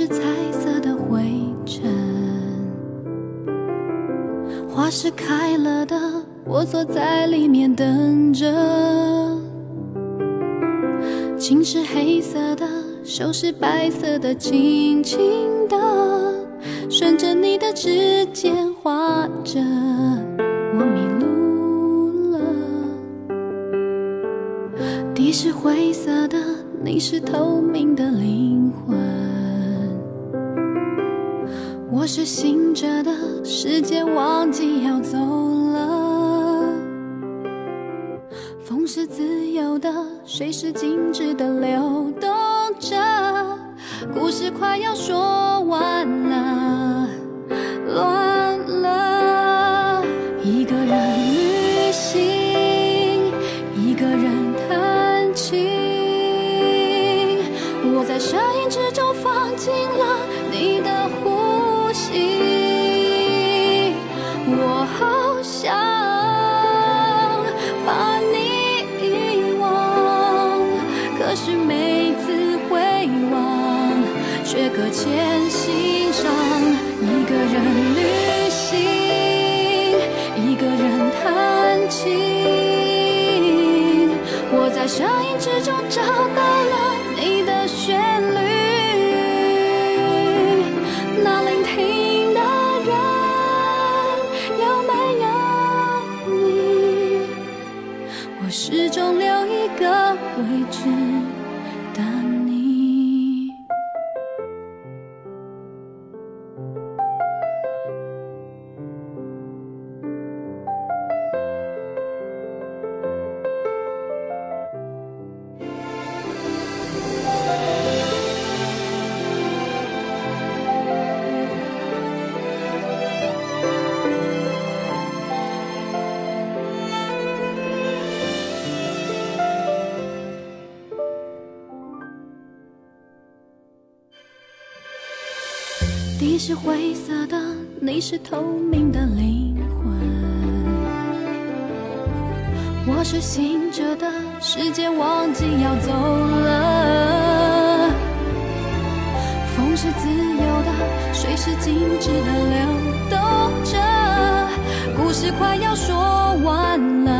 是彩色的灰尘。花是开了的，我坐在里面等着。情是黑色的，手是白色的，轻轻的顺着你的指尖画着。我迷路了，地是灰色的，你是透明的灵魂。我是醒着的，时间忘记要走了。风是自由的，水是静止的流动着，故事快要说声音之中找到你是灰色的，你是透明的灵魂。我是醒着的，时间忘记要走了。风是自由的，水是静止的流动着，故事快要说完了，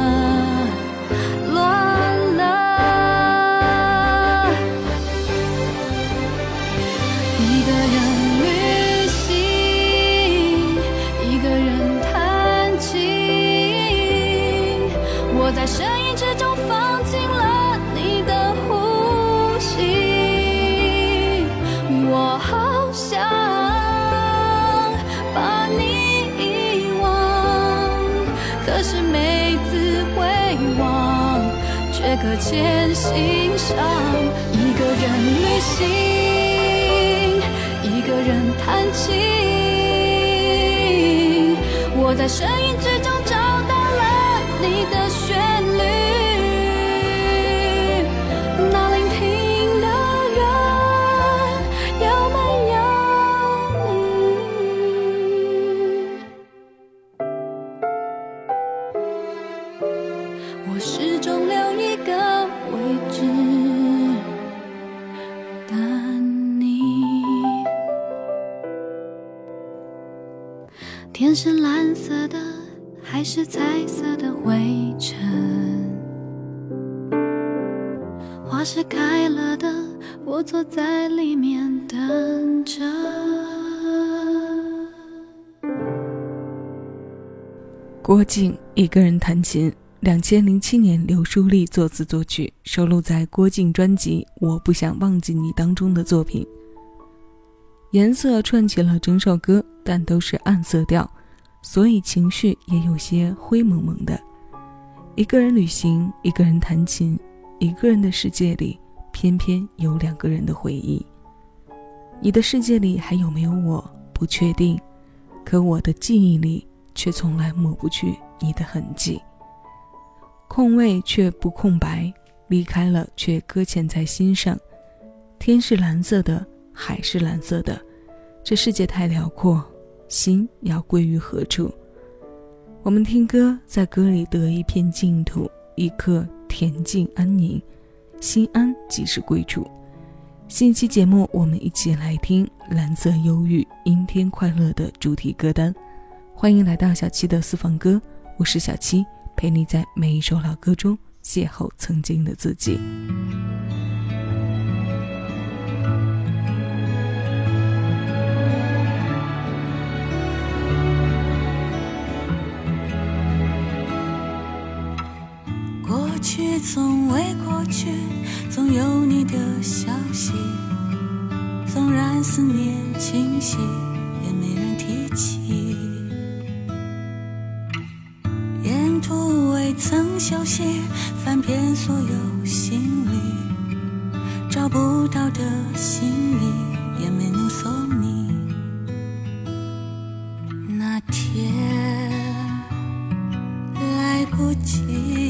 我在声音之中找到了你的旋律。色的，还是彩色的灰尘？花是开了的，我坐在里面等着。郭靖一个人弹琴，两千零七年刘书丽作词作曲，收录在郭靖专辑《我不想忘记你》当中的作品。颜色串起了整首歌，但都是暗色调，所以情绪也有些灰蒙蒙的。一个人旅行，一个人弹琴，一个人的世界里，偏偏有两个人的回忆。你的世界里还有没有我？不确定，可我的记忆里却从来抹不去你的痕迹。空位却不空白，离开了却搁浅在心上。天是蓝色的，海是蓝色的，这世界太辽阔，心要归于何处？我们听歌，在歌里得一片净土，一刻恬静安宁，心安即是归处。新期节目，我们一起来听《蓝色忧郁，阴天快乐》的主题歌单。欢迎来到小七的私房歌，我是小七，陪你在每一首老歌中邂逅曾经的自己。从未过去，总有你的消息。纵然思念清晰，也没人提起。沿途未曾休息，翻遍所有行李，找不到的行李也没能送你。那天来不及。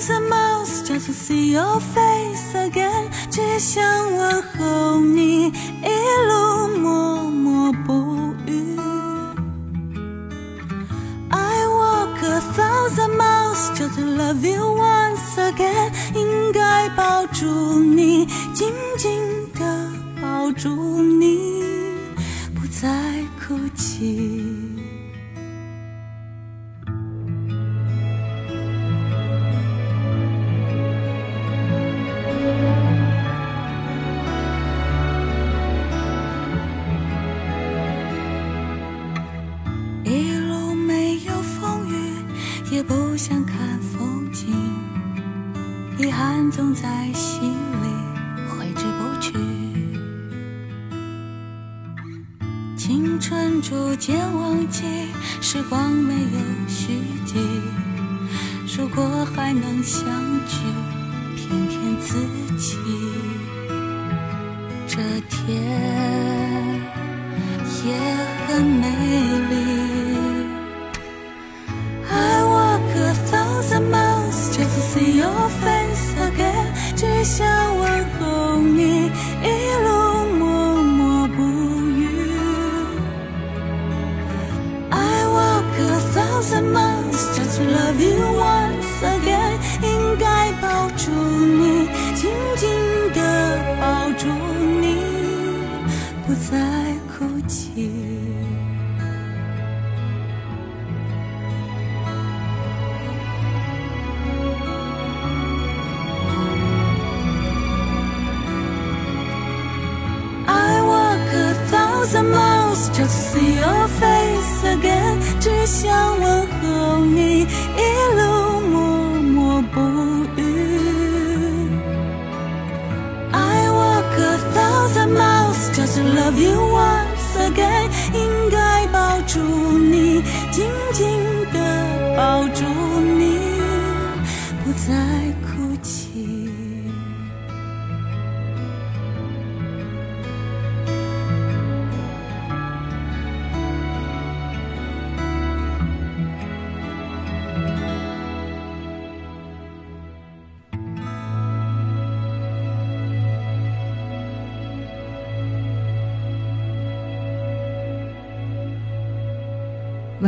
Thousand miles just to see your face again，只想问候你，一路默默不语。I walk a thousand miles just to love you once again，应该抱住你，紧相聚，骗骗自己，这天也很美。thousand miles just to see your face again，只想问候你，一路默默不语。I walk a thousand miles just to love you once again，应该抱住你，紧紧地抱住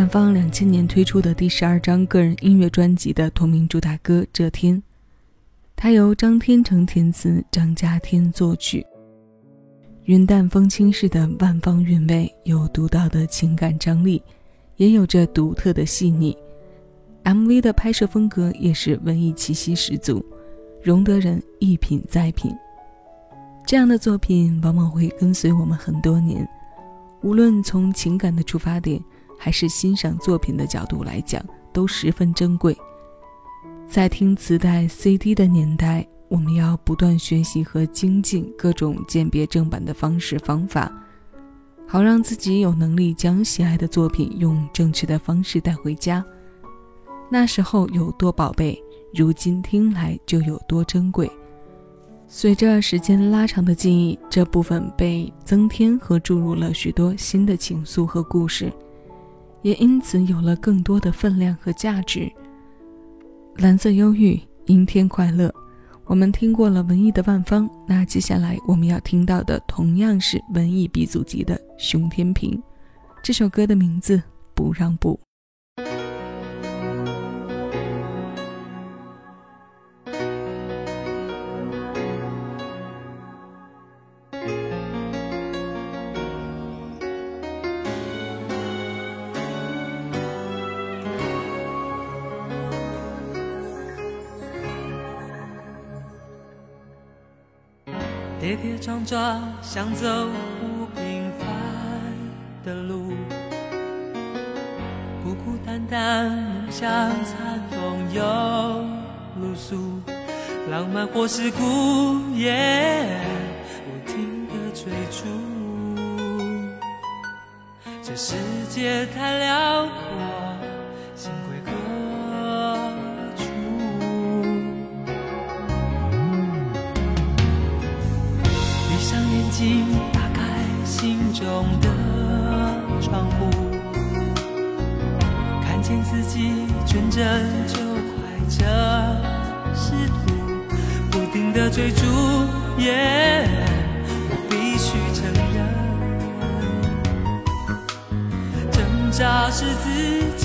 万芳两千年推出的第十二张个人音乐专辑的同名主打歌《这天》，它由张天成填词，张家天作曲。云淡风轻式的万方韵味，有独到的情感张力，也有着独特的细腻。MV 的拍摄风格也是文艺气息十足，容得人一品再品。这样的作品往往会跟随我们很多年，无论从情感的出发点。还是欣赏作品的角度来讲，都十分珍贵。在听磁带、CD 的年代，我们要不断学习和精进各种鉴别正版的方式方法，好让自己有能力将喜爱的作品用正确的方式带回家。那时候有多宝贝，如今听来就有多珍贵。随着时间拉长的记忆，这部分被增添和注入了许多新的情愫和故事。也因此有了更多的分量和价值。蓝色忧郁，阴天快乐。我们听过了文艺的万芳，那接下来我们要听到的同样是文艺鼻祖级的熊天平。这首歌的名字《不让步》。跌跌撞撞想走不平凡的路，孤孤单单梦想残风又露宿，浪漫或是孤夜，不停的追逐。这世界太辽阔，人就快这仕途，不停的追逐，耶、我必须承认，挣扎是自己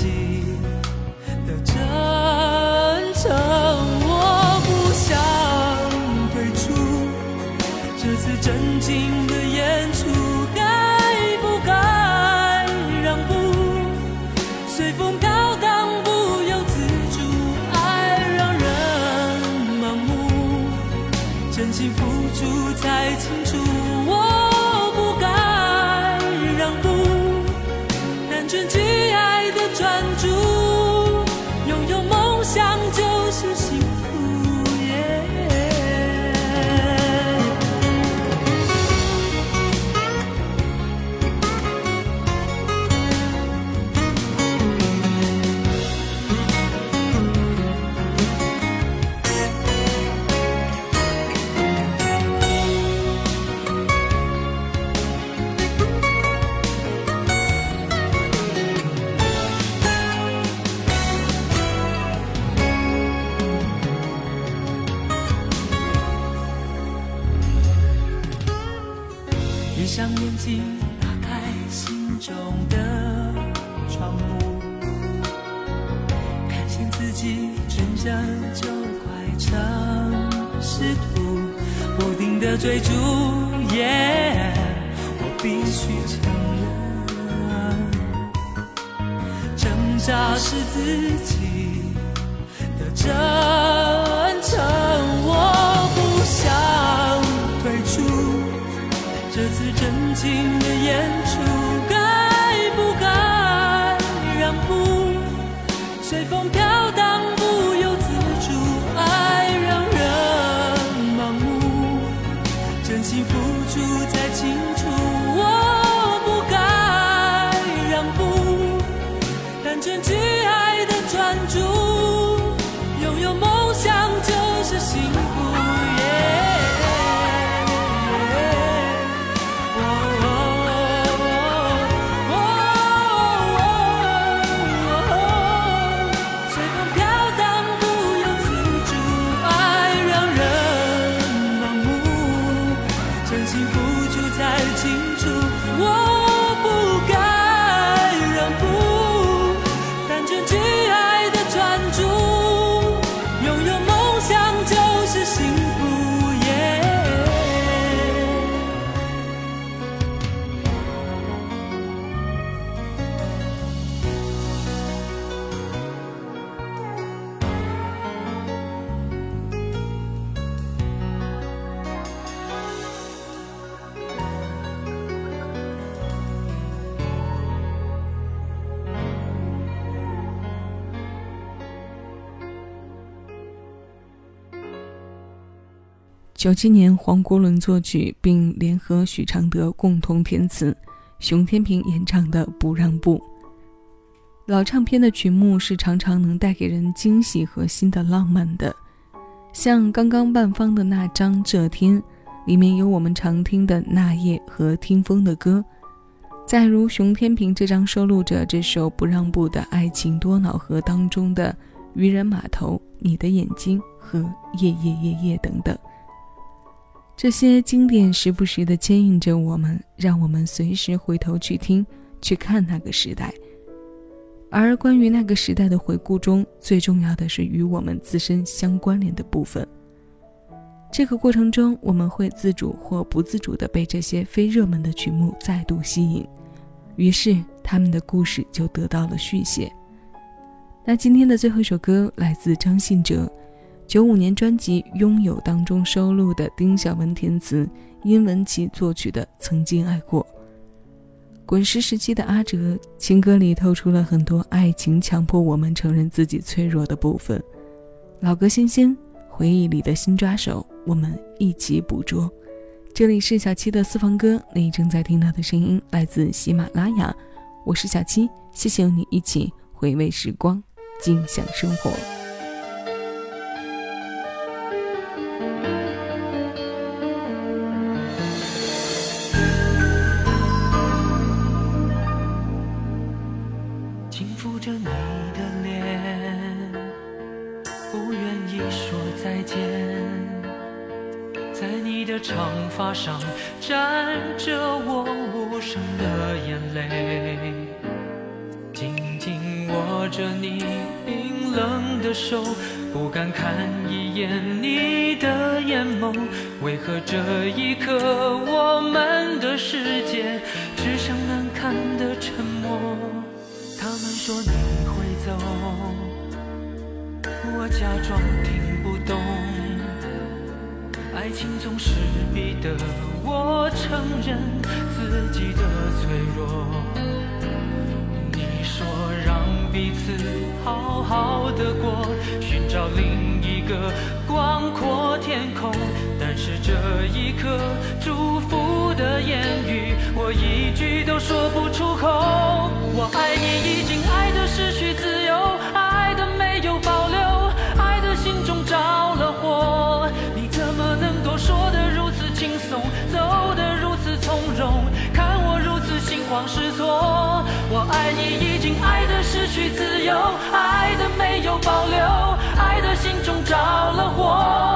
上眼睛，打开心中的窗户，看见自己纯真就快成仕途，不停的追逐，耶、我必须承认，挣扎是自己的真诚，真情的演出，九七年，黄国伦作曲，并联合许常德共同填词，熊天平演唱的《不让步》。老唱片的曲目是常常能带给人惊喜和新的浪漫的，像刚刚万芳的那张《这天》，里面有我们常听的《那夜》和《听风》的歌；再如熊天平这张收录着这首《不让步》的《爱情多瑙河》当中的《渔人码头》、《你的眼睛》和《夜夜夜夜》等等。这些经典时不时地牵引着我们，让我们随时回头去听、去看那个时代。而关于那个时代的回顾中，最重要的是与我们自身相关联的部分。这个过程中，我们会自主或不自主地被这些非热门的曲目再度吸引，于是他们的故事就得到了续写。那今天的最后一首歌来自张信哲，九五年专辑《拥有》当中收录的丁晓文填词、殷文琪作曲的《曾经爱过》。滚石时期的阿哲，情歌里透出了很多爱情强迫我们承认自己脆弱的部分。老歌新鲜，回忆里的新抓手，我们一起捕捉。这里是小七的私房歌，你正在听到的声音来自喜马拉雅，我是小七，谢谢你一起回味时光，尽享生活。在你的长发上沾着我无声的眼泪，紧紧握着你冰冷的手，不敢看一眼你的眼眸。为何这一刻我们的世界只剩难堪的沉默？他们说你会走，我假装听不懂。爱情总是逼得我承认自己的脆弱。你说让彼此好好的过，寻找另一个广阔天空。但是这一刻祝福的言语，我一句都说不出口。我爱你已经爱得失爱的没有保留，爱的心中着了火。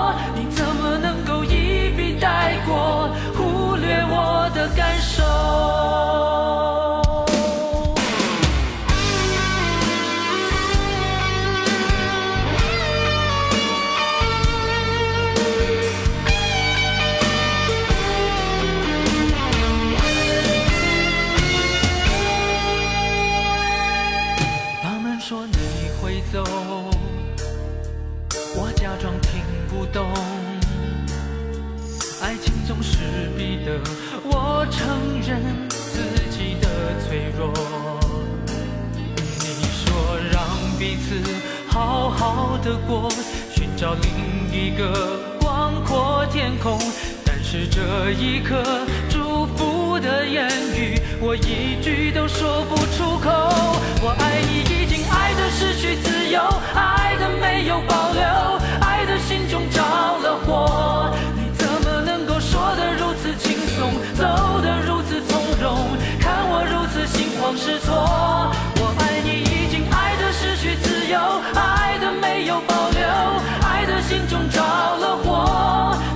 彼此好好的过寻找另一个广阔天空但是这一刻祝福的言语我一句都说不出口。我爱你已经爱的失去自由爱的没有保留爱的心中着了火。你怎么能够说得如此轻松走得如此从容看我如此心慌失措。爱的没有保留爱的心中着了火。